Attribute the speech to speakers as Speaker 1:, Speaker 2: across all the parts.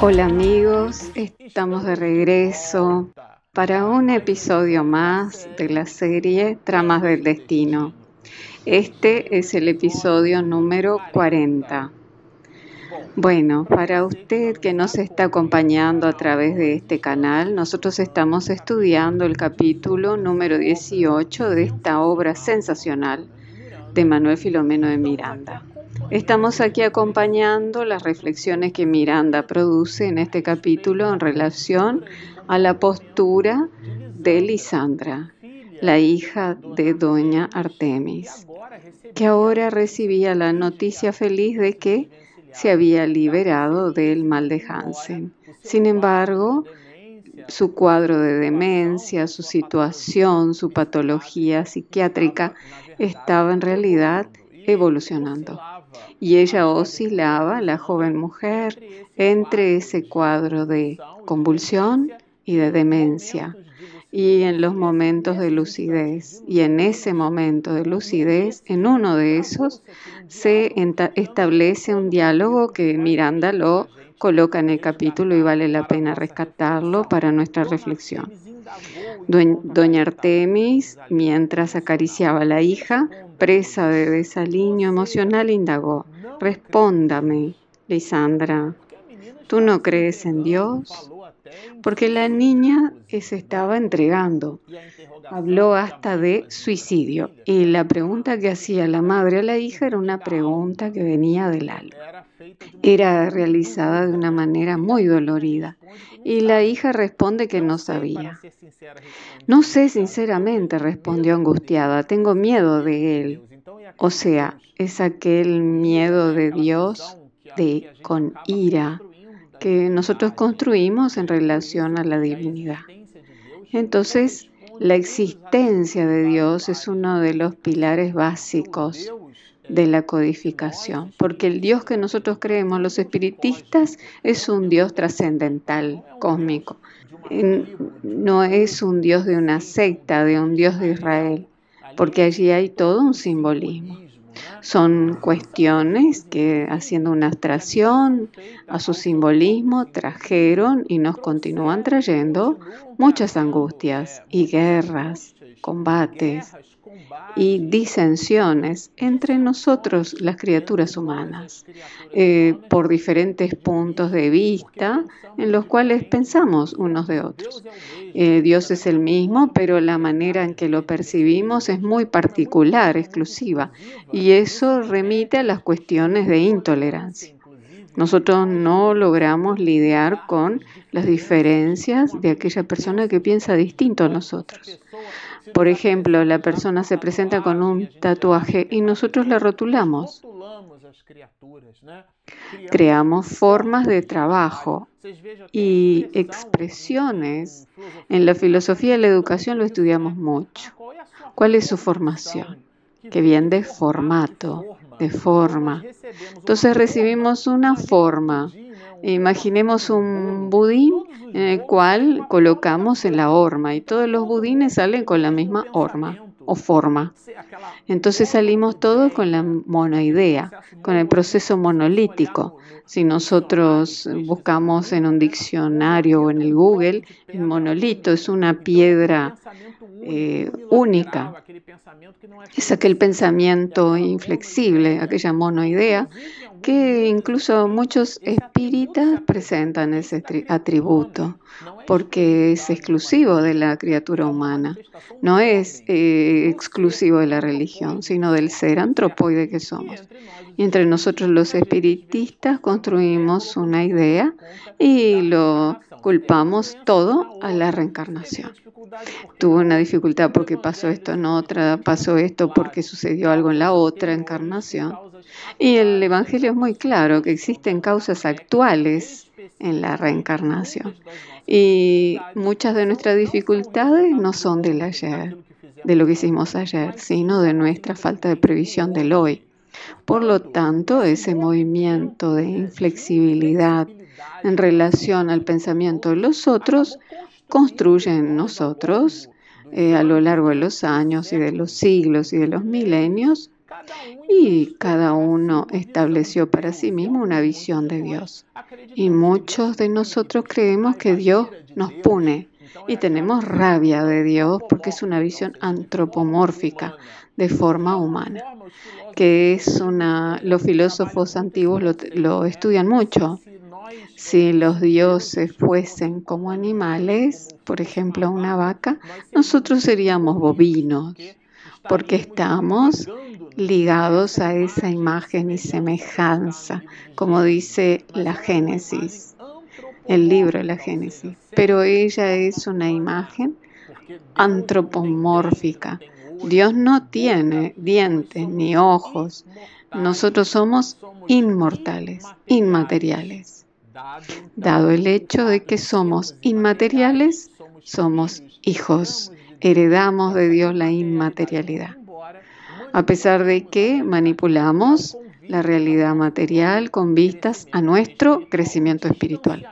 Speaker 1: Hola amigos, estamos de regreso para un episodio más de la serie Tramas del Destino. Este es el episodio número 40. Bueno, para usted que nos está acompañando a través de este canal, nosotros estamos estudiando el capítulo número 18 de esta obra sensacional de Manuel Filomeno de Miranda. Estamos aquí acompañando las reflexiones que Miranda produce en este capítulo en relación a la postura de Lisandra, la hija de doña Artemis, que ahora recibía la noticia feliz de que se había liberado del mal de Hansen. Sin embargo, su cuadro de demencia, su situación, su patología psiquiátrica estaba en realidad evolucionando. Y ella oscilaba, la joven mujer, entre ese cuadro de convulsión y de demencia y en los momentos de lucidez. Y en ese momento de lucidez, en uno de esos, se establece un diálogo que Miranda lo coloca en el capítulo y vale la pena rescatarlo para nuestra reflexión. Doña Artemis, mientras acariciaba a la hija, presa de desaliño emocional, indagó, respóndame, Lisandra, ¿tú no crees en Dios? Porque la niña se estaba entregando. Habló hasta de suicidio y la pregunta que hacía la madre a la hija era una pregunta que venía del alma. Era realizada de una manera muy dolorida y la hija responde que no sabía. No sé sinceramente, respondió angustiada, tengo miedo de él. O sea, es aquel miedo de Dios de con ira que nosotros construimos en relación a la divinidad. Entonces, la existencia de Dios es uno de los pilares básicos de la codificación, porque el Dios que nosotros creemos los espiritistas es un Dios trascendental, cósmico. No es un Dios de una secta, de un Dios de Israel, porque allí hay todo un simbolismo. Son cuestiones que, haciendo una abstracción a su simbolismo, trajeron y nos continúan trayendo muchas angustias y guerras, combates, y disensiones entre nosotros, las criaturas humanas, eh, por diferentes puntos de vista en los cuales pensamos unos de otros. Eh, Dios es el mismo, pero la manera en que lo percibimos es muy particular, exclusiva, y eso remite a las cuestiones de intolerancia. Nosotros no logramos lidiar con las diferencias de aquella persona que piensa distinto a nosotros. Por ejemplo, la persona se presenta con un tatuaje y nosotros la rotulamos. Creamos formas de trabajo y expresiones. En la filosofía de la educación lo estudiamos mucho. ¿Cuál es su formación? Que viene de formato, de forma. Entonces recibimos una forma. Imaginemos un budín en el cual colocamos en la horma y todos los budines salen con la misma horma o forma. Entonces salimos todos con la monoidea, con el proceso monolítico. Si nosotros buscamos en un diccionario o en el Google, el monolito es una piedra eh, única. Es aquel pensamiento inflexible, aquella monoidea, que incluso muchos espíritas presentan ese atributo, porque es exclusivo de la criatura humana, no es eh, exclusivo de la religión, sino del ser antropoide que somos. Y entre nosotros los espiritistas construimos una idea y lo culpamos todo a la reencarnación. Tuvo una dificultad porque pasó esto en otra, pasó esto porque sucedió algo en la otra encarnación. Y el Evangelio es muy claro que existen causas actuales en la reencarnación. Y muchas de nuestras dificultades no son del ayer, de lo que hicimos ayer, sino de nuestra falta de previsión del hoy. Por lo tanto, ese movimiento de inflexibilidad en relación al pensamiento de los otros construye en nosotros eh, a lo largo de los años y de los siglos y de los milenios y cada uno estableció para sí mismo una visión de Dios. Y muchos de nosotros creemos que Dios nos pone y tenemos rabia de Dios porque es una visión antropomórfica de forma humana, que es una, los filósofos antiguos lo estudian mucho. Si los dioses fuesen como animales, por ejemplo una vaca, nosotros seríamos bovinos, porque estamos ligados a esa imagen y semejanza, como dice la Génesis, el libro de la Génesis. Pero ella es una imagen antropomórfica. Dios no tiene dientes ni ojos. Nosotros somos inmortales, inmateriales. Dado el hecho de que somos inmateriales, somos hijos. Heredamos de Dios la inmaterialidad. A pesar de que manipulamos la realidad material con vistas a nuestro crecimiento espiritual.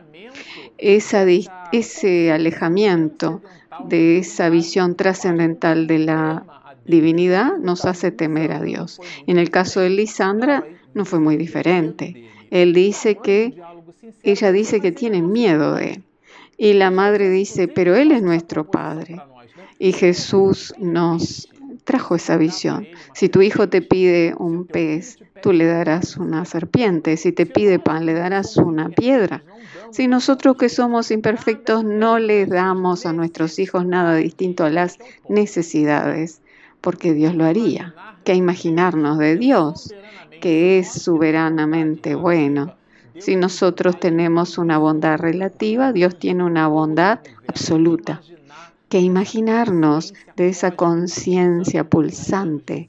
Speaker 1: ese alejamiento de esa visión trascendental de la divinidad nos hace temer a Dios. En el caso de Lisandra no fue muy diferente. Él dice que, ella dice que tiene miedo de él. Y la madre dice, pero Él es nuestro Padre. Y Jesús nos trajo esa visión. Si tu hijo te pide un pez, tú le darás una serpiente. Si te pide pan, le darás una piedra. Si nosotros que somos imperfectos no le damos a nuestros hijos nada distinto a las necesidades, porque Dios lo haría. Que imaginarnos de Dios, que es soberanamente bueno. Si nosotros tenemos una bondad relativa, Dios tiene una bondad absoluta. Que imaginarnos de esa conciencia pulsante.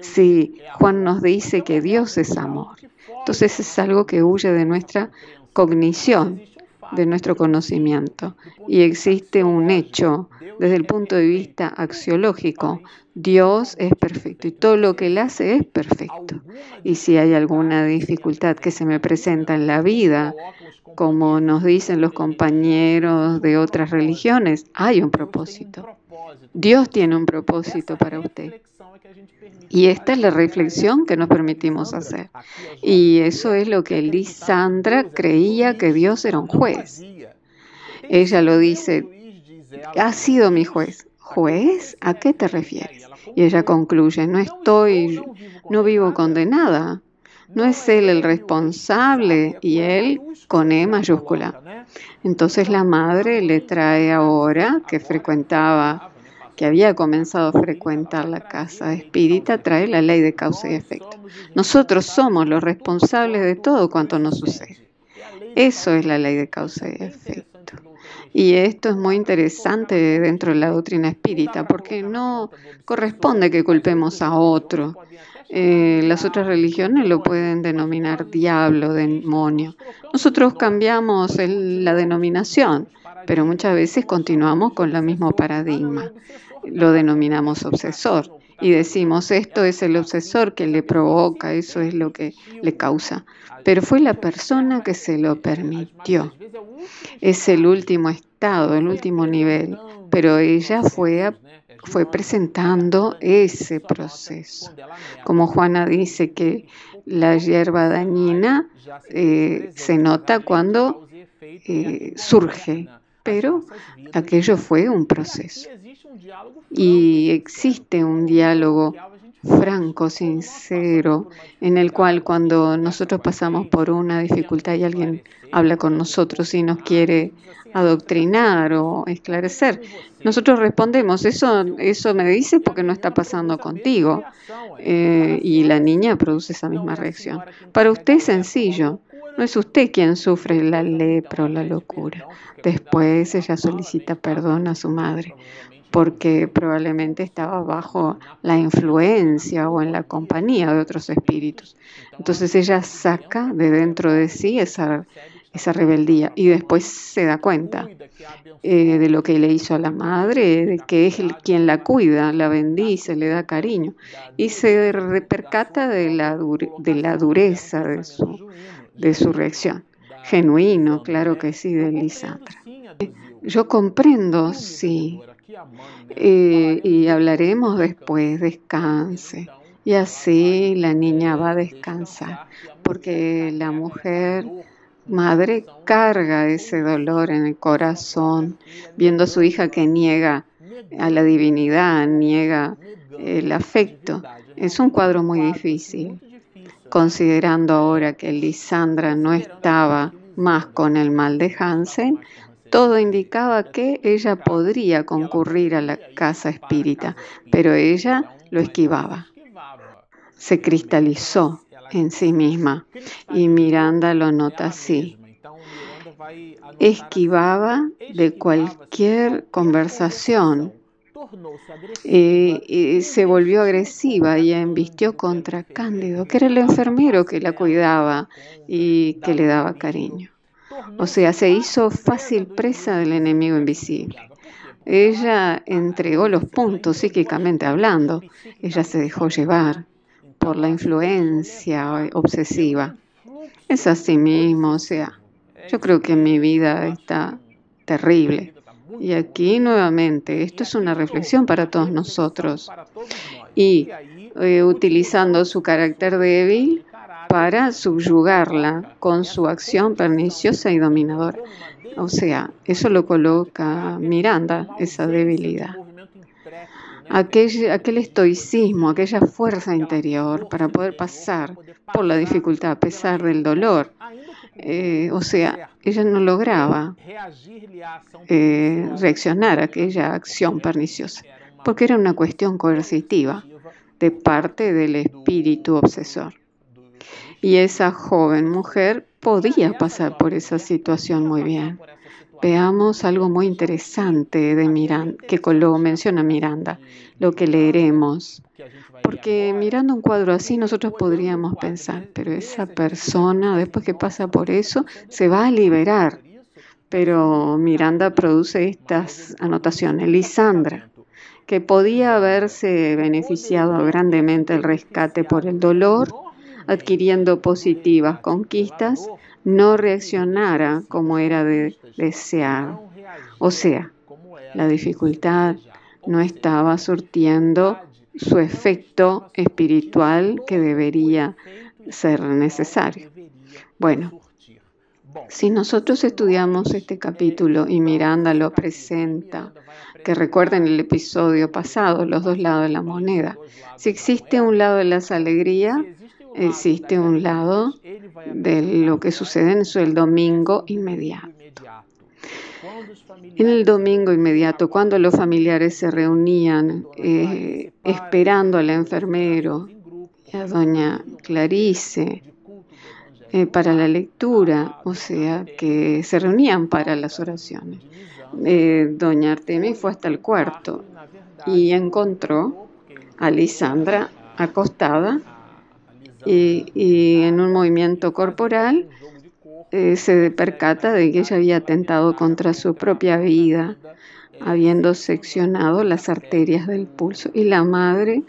Speaker 1: Si Juan nos dice que Dios es amor, entonces es algo que huye de nuestra cognición, de nuestro conocimiento. Y existe un hecho desde el punto de vista axiológico. Dios es perfecto y todo lo que Él hace es perfecto. Y si hay alguna dificultad que se me presenta en la vida, como nos dicen los compañeros de otras religiones, hay un propósito. Dios tiene un propósito para usted. Y esta es la reflexión que nos permitimos hacer. Y eso es lo que Lisandra creía que Dios era un juez. Ella lo dice, ha sido mi juez. ¿Juez? ¿A qué te refieres? Y ella concluye, no estoy, no vivo condenada. No es él el responsable y él con E mayúscula. Entonces la madre le trae ahora que frecuentaba que había comenzado a frecuentar la casa espírita trae la ley de causa y efecto. Nosotros somos los responsables de todo cuanto nos sucede. Eso es la ley de causa y efecto. Y esto es muy interesante dentro de la doctrina espírita, porque no corresponde que culpemos a otro. Eh, las otras religiones lo pueden denominar diablo, demonio. Nosotros cambiamos la denominación, pero muchas veces continuamos con el mismo paradigma lo denominamos obsesor y decimos esto es el obsesor que le provoca, eso es lo que le causa. Pero fue la persona que se lo permitió. Es el último estado, el último nivel. Pero ella fue, fue presentando ese proceso. Como Juana dice que la hierba dañina eh, se nota cuando eh, surge, pero aquello fue un proceso. Y existe un diálogo franco, sincero, en el cual cuando nosotros pasamos por una dificultad y alguien habla con nosotros y nos quiere adoctrinar o esclarecer, nosotros respondemos, eso, eso me dice porque no está pasando contigo. Eh, y la niña produce esa misma reacción. Para usted es sencillo, no es usted quien sufre la lepra o la locura. Después ella solicita perdón a su madre porque probablemente estaba bajo la influencia o en la compañía de otros espíritus. Entonces ella saca de dentro de sí esa, esa rebeldía y después se da cuenta eh, de lo que le hizo a la madre, de que es quien la cuida, la bendice, le da cariño y se percata de la, de la dureza de su, de su reacción. Genuino, claro que sí, de Lisandra. Yo comprendo, sí, y hablaremos después, descanse. Y así la niña va a descansar, porque la mujer madre carga ese dolor en el corazón, viendo a su hija que niega a la divinidad, niega el afecto. Es un cuadro muy difícil, considerando ahora que Lisandra no estaba más con el mal de Hansen, todo indicaba que ella podría concurrir a la casa espírita, pero ella lo esquivaba. Se cristalizó en sí misma y Miranda lo nota así. Esquivaba de cualquier conversación se volvió agresiva y embistió contra Cándido, que era el enfermero que la cuidaba y que le daba cariño. O sea, se hizo fácil presa del enemigo invisible. Ella entregó los puntos psíquicamente hablando. Ella se dejó llevar por la influencia obsesiva. Es así mismo, o sea, yo creo que mi vida está terrible. Y aquí nuevamente, esto es una reflexión para todos nosotros. Y eh, utilizando su carácter débil, para subyugarla con su acción perniciosa y dominadora. O sea, eso lo coloca Miranda, esa debilidad. Aquel, aquel estoicismo, aquella fuerza interior para poder pasar por la dificultad a pesar del dolor. Eh, o sea, ella no lograba eh, reaccionar a aquella acción perniciosa, porque era una cuestión coercitiva de parte del espíritu obsesor. Y esa joven mujer podía pasar por esa situación muy bien. Veamos algo muy interesante de Miranda, que lo menciona Miranda, lo que leeremos. Porque mirando un cuadro así nosotros podríamos pensar, pero esa persona después que pasa por eso se va a liberar. Pero Miranda produce estas anotaciones. Lisandra, que podía haberse beneficiado grandemente el rescate por el dolor, adquiriendo positivas conquistas, no reaccionara como era de desear. O sea, la dificultad no estaba surtiendo su efecto espiritual que debería ser necesario. Bueno, si nosotros estudiamos este capítulo y Miranda lo presenta, que recuerden el episodio pasado, los dos lados de la moneda, si existe un lado de las alegrías, existe un lado de lo que sucede en el domingo inmediato. En el domingo inmediato, cuando los familiares se reunían eh, esperando al enfermero y a doña Clarice eh, para la lectura, o sea, que se reunían para las oraciones. Eh, doña Artemis fue hasta el cuarto y encontró a Lisandra acostada y, en un movimiento corporal eh, se percata de que ella había atentado contra su propia vida, habiendo seccionado las arterias del pulso. Y la madre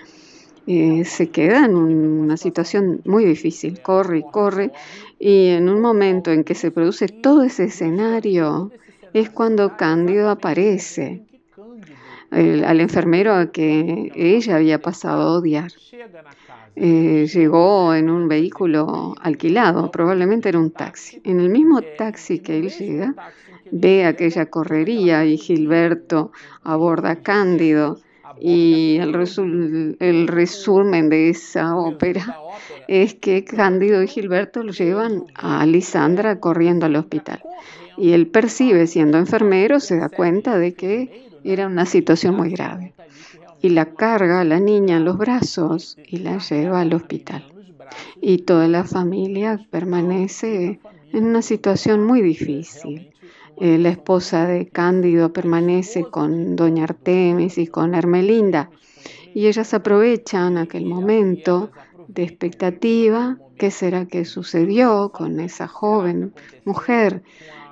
Speaker 1: eh, se queda en una situación muy difícil, corre y corre, y en un momento en que se produce todo ese escenario es cuando Cándido aparece. al enfermero a que ella había pasado a odiar. Eh, llegó en un vehículo alquilado, probablemente era un taxi. En el mismo taxi que él llega, ve aquella correría y Gilberto aborda a Cándido y el, el resumen de esa ópera es que Cándido y Gilberto lo llevan a Lisandra corriendo al hospital. Y él percibe, siendo enfermero, se da cuenta de que era una situación muy grave y la carga a la niña en los brazos y la lleva al hospital. Y toda la familia permanece en una situación muy difícil. Eh, la esposa de Cándido permanece con doña Artemis y con Hermelinda y ellas aprovechan aquel momento de expectativa, qué será que sucedió con esa joven mujer.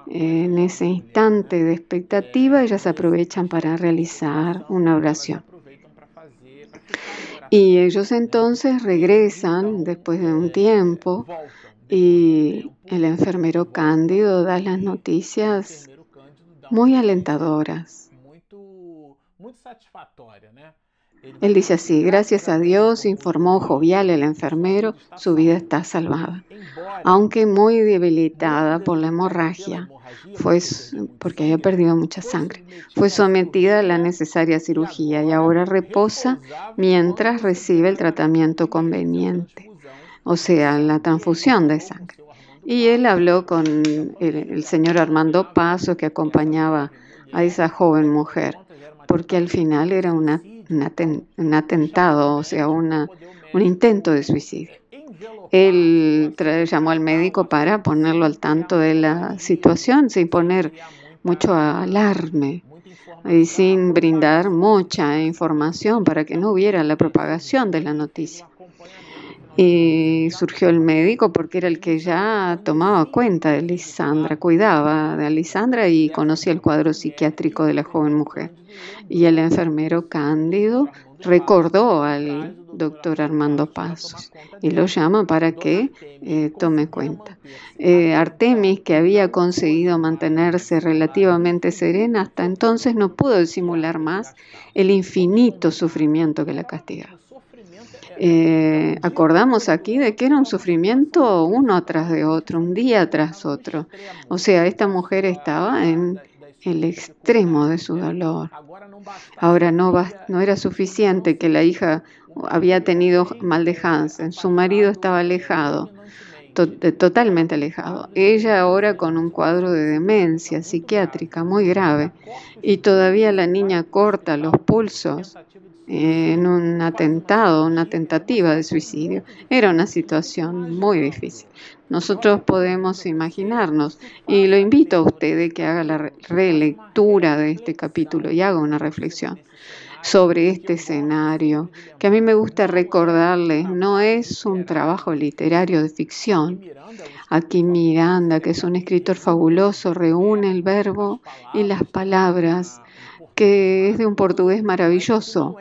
Speaker 1: en ese instante de expectativa, ellas aprovechan para realizar una oración. Y ellos entonces regresan después de un tiempo y el enfermero Cándido da las noticias muy alentadoras. Él dice así, gracias a Dios, informó jovial el enfermero, su vida está salvada. Aunque muy debilitada por la hemorragia, fue porque había perdido mucha sangre, fue sometida a la necesaria cirugía y ahora reposa mientras recibe el tratamiento conveniente, o sea, la transfusión de sangre. Y él habló con el, señor Armando Paso que acompañaba a esa joven mujer, porque al final era un, atentado, o sea, un intento de suicidio. Él llamó al médico para ponerlo al tanto de la situación sin poner mucho alarme y sin brindar mucha información para que no hubiera la propagación de la noticia. Y surgió el médico porque era el que ya tomaba cuenta de Lisandra, cuidaba de Lisandra y conocía el cuadro psiquiátrico de la joven mujer. Y el enfermero Cándido recordó al doctor Armando Pasos y lo llama para que eh, tome cuenta. Eh, Artemis, que había conseguido mantenerse relativamente serena, hasta entonces no pudo disimular más el infinito sufrimiento que la castigaba. Eh, acordamos aquí de que era un sufrimiento uno tras de otro, un día tras otro. O sea, esta mujer estaba en el extremo de su dolor. Ahora no, no era suficiente que la hija había tenido mal de Hansen, su marido estaba alejado, totalmente alejado. Ella ahora con un cuadro de demencia psiquiátrica muy grave y todavía la niña corta los pulsos en un atentado, una tentativa de suicidio. Era una situación muy difícil. Nosotros podemos imaginarnos, y lo invito a usted que haga la relectura de este capítulo y haga una reflexión sobre este escenario, que a mí me gusta recordarles, no es un trabajo literario de ficción. Aquí Miranda, que es un escritor fabuloso, reúne el verbo y las palabras, que es de un portugués maravilloso,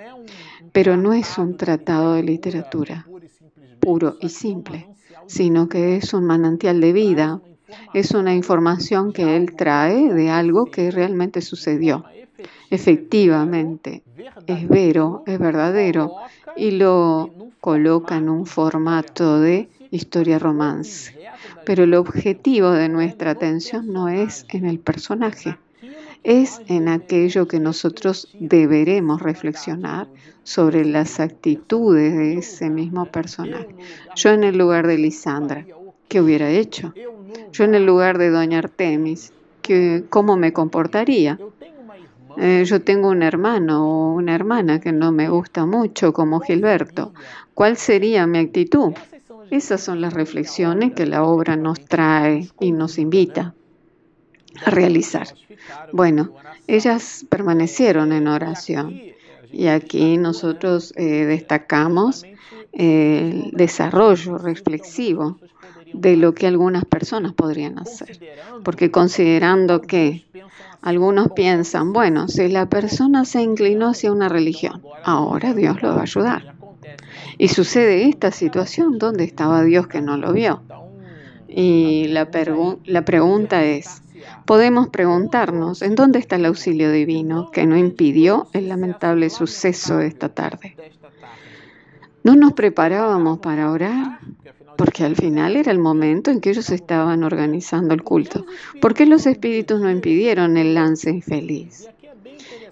Speaker 1: pero no es un tratado de literatura puro y simple, sino que es un manantial de vida, es una información que él trae de algo que realmente sucedió. Efectivamente, es vero, es verdadero, y lo coloca en un formato de historia romance. Pero el objetivo de nuestra atención no es en el personaje, es en aquello que nosotros deberemos reflexionar sobre las actitudes de ese mismo personaje. Yo en el lugar de Lisandra, ¿qué hubiera hecho? Yo en el lugar de Doña Artemis, ¿cómo me comportaría? Eh, yo tengo un hermano o una hermana que no me gusta mucho, como Gilberto. ¿Cuál sería mi actitud? Esas son las reflexiones que la obra nos trae y nos invita a realizar. Bueno, ellas permanecieron en oración y aquí nosotros eh, destacamos el desarrollo reflexivo de lo que algunas personas podrían hacer. Porque considerando que algunos piensan, bueno, si la persona se inclinó hacia una religión, ahora Dios lo va a ayudar. Y sucede esta situación, ¿dónde estaba Dios que no lo vio? Y la, la pregunta es, podemos preguntarnos, ¿en dónde está el auxilio divino que no impidió el lamentable suceso de esta tarde? ¿No nos preparábamos para orar? Porque al final era el momento en que ellos estaban organizando el culto. ¿Por qué los espíritus no impidieron el lance infeliz?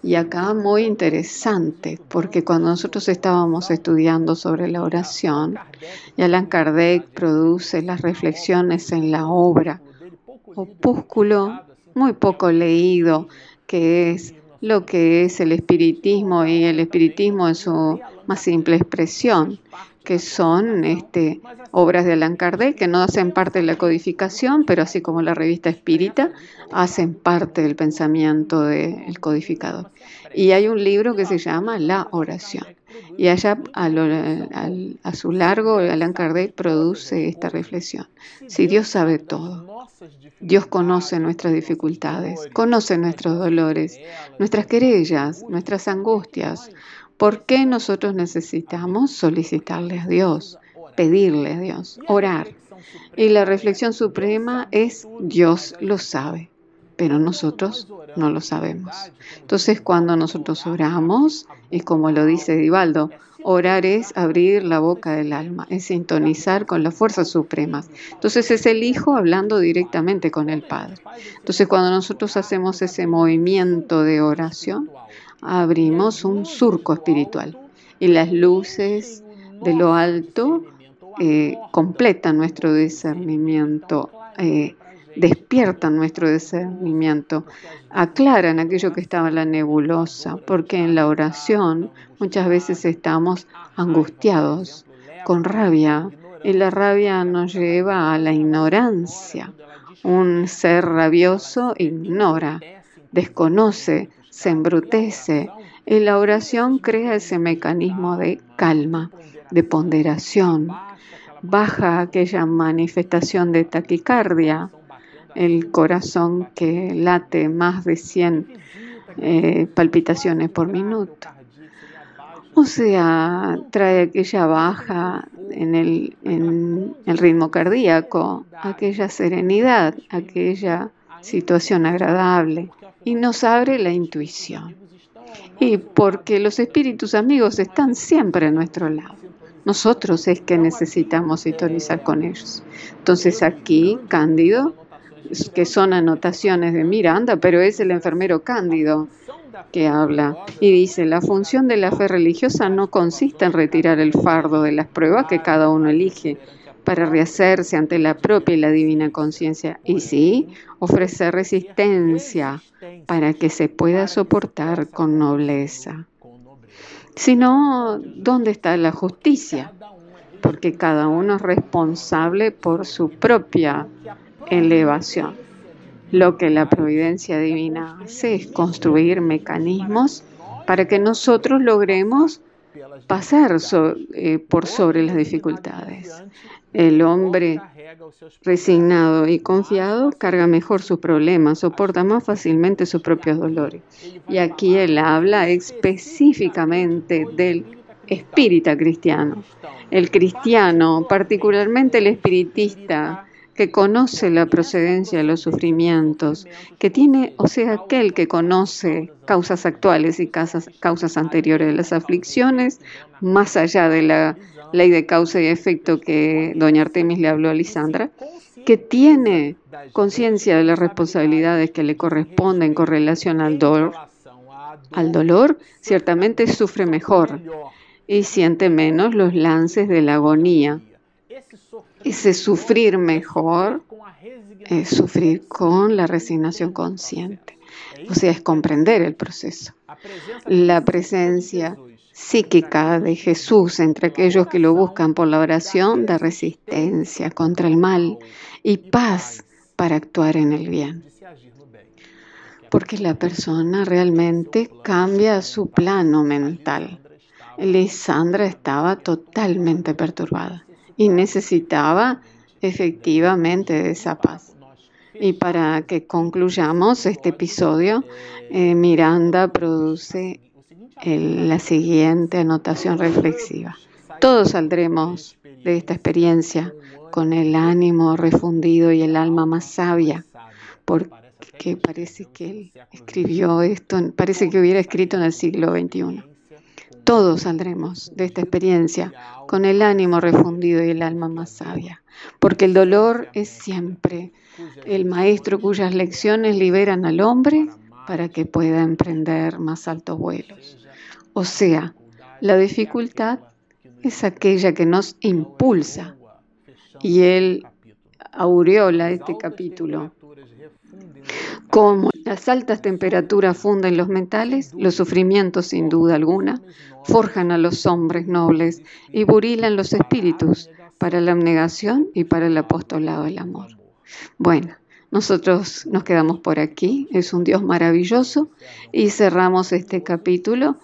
Speaker 1: Y acá muy interesante, porque cuando nosotros estábamos estudiando sobre la oración, y Allan Kardec produce las reflexiones en la obra opúsculo muy poco leído, que es lo que es el espiritismo y el espiritismo en su más simple expresión, que son este, obras de Allan Kardec que no hacen parte de la codificación, pero así como la revista Espírita, hacen parte del pensamiento del codificador. Y hay un libro que se llama La oración. Y allá a, su largo, Allan Kardec produce esta reflexión. Si Dios sabe todo, Dios conoce nuestras dificultades, conoce nuestros dolores, nuestras querellas, nuestras angustias, ¿por qué nosotros necesitamos solicitarle a Dios, pedirle a Dios, orar? Y la reflexión suprema es Dios lo sabe pero nosotros no lo sabemos. Entonces cuando nosotros oramos, es como lo dice Divaldo, orar es abrir la boca del alma, es sintonizar con las fuerzas supremas. Entonces es el Hijo hablando directamente con el Padre. Entonces cuando nosotros hacemos ese movimiento de oración, abrimos un surco espiritual y las luces de lo alto eh, completan nuestro discernimiento. Eh, despiertan nuestro discernimiento, aclaran aquello que estaba en la nebulosa, porque en la oración muchas veces estamos angustiados, con rabia, y la rabia nos lleva a la ignorancia. Un ser rabioso ignora, desconoce, se embrutece, y la oración crea ese mecanismo de calma, de ponderación, baja aquella manifestación de taquicardia, el corazón que late más de 100 eh, palpitaciones por minuto. O sea, trae aquella baja en el, en el ritmo cardíaco, aquella serenidad, aquella situación agradable y nos abre la intuición. Y porque los espíritus amigos están siempre a nuestro lado. Nosotros es que necesitamos sintonizar con ellos. Entonces aquí, Cándido que son anotaciones de Miranda, pero es el enfermero Cándido que habla y dice, la función de la fe religiosa no consiste en retirar el fardo de las pruebas que cada uno elige para rehacerse ante la propia y la divina conciencia, y sí ofrecer resistencia para que se pueda soportar con nobleza. Sino, ¿dónde está la justicia? Porque cada uno es responsable por su propia elevación. Lo que la providencia divina hace es construir mecanismos para que nosotros logremos pasar eh, por sobre las dificultades. El hombre resignado y confiado carga mejor sus problemas, soporta más fácilmente sus propios dolores. Y aquí él habla específicamente del espírita cristiano. El cristiano, particularmente el espiritista, que conoce la procedencia de los sufrimientos, que tiene, o sea, aquel que conoce causas actuales y causas, causas anteriores de las aflicciones, más allá de la ley de causa y efecto que doña Artemis le habló a Lisandra, que tiene conciencia de las responsabilidades que le corresponden con relación al dolor, al dolor, ciertamente sufre mejor y siente menos los lances de la agonía ese sufrir mejor es sufrir con la resignación consciente. O sea, es comprender el proceso. La presencia psíquica de Jesús entre aquellos que lo buscan por la oración da resistencia contra el mal y paz para actuar en el bien. Porque la persona realmente cambia su plano mental. Lisandra estaba totalmente perturbada y necesitaba efectivamente de esa paz. Y para que concluyamos este episodio, eh, Miranda produce la siguiente anotación reflexiva. Todos saldremos de esta experiencia con el ánimo refundido y el alma más sabia, porque parece que él escribió esto, parece que hubiera escrito en el siglo XXI. Todos saldremos de esta experiencia con el ánimo refundido y el alma más sabia, porque el dolor es siempre el maestro cuyas lecciones liberan al hombre para que pueda emprender más altos vuelos. O sea, la dificultad es aquella que nos impulsa. Y él aureola este capítulo como las altas temperaturas funden los metales, los sufrimientos sin duda alguna forjan a los hombres nobles y burilan los espíritus para la abnegación y para el apostolado del amor. Bueno, nosotros nos quedamos por aquí, es un Dios maravilloso. Y cerramos este capítulo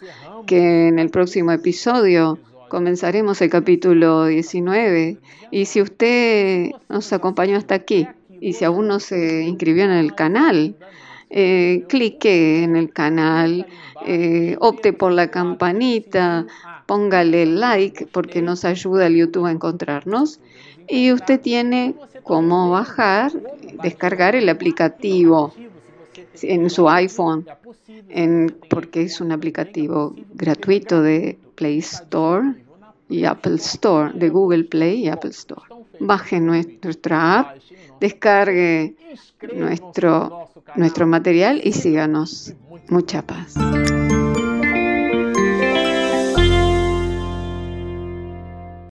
Speaker 1: que en el próximo episodio comenzaremos el capítulo 19 y si usted nos acompañó hasta aquí y si aún no se inscribió en el canal, eh, clique en el canal, eh, opte por la campanita, póngale like porque nos ayuda el YouTube a encontrarnos. Y usted tiene cómo bajar, descargar el aplicativo en su iPhone, porque es un aplicativo gratuito de Play Store y Apple Store, de Google Play y Apple Store. Baje nuestra app, descargue nuestro, nuestro material y síganos. Mucha paz.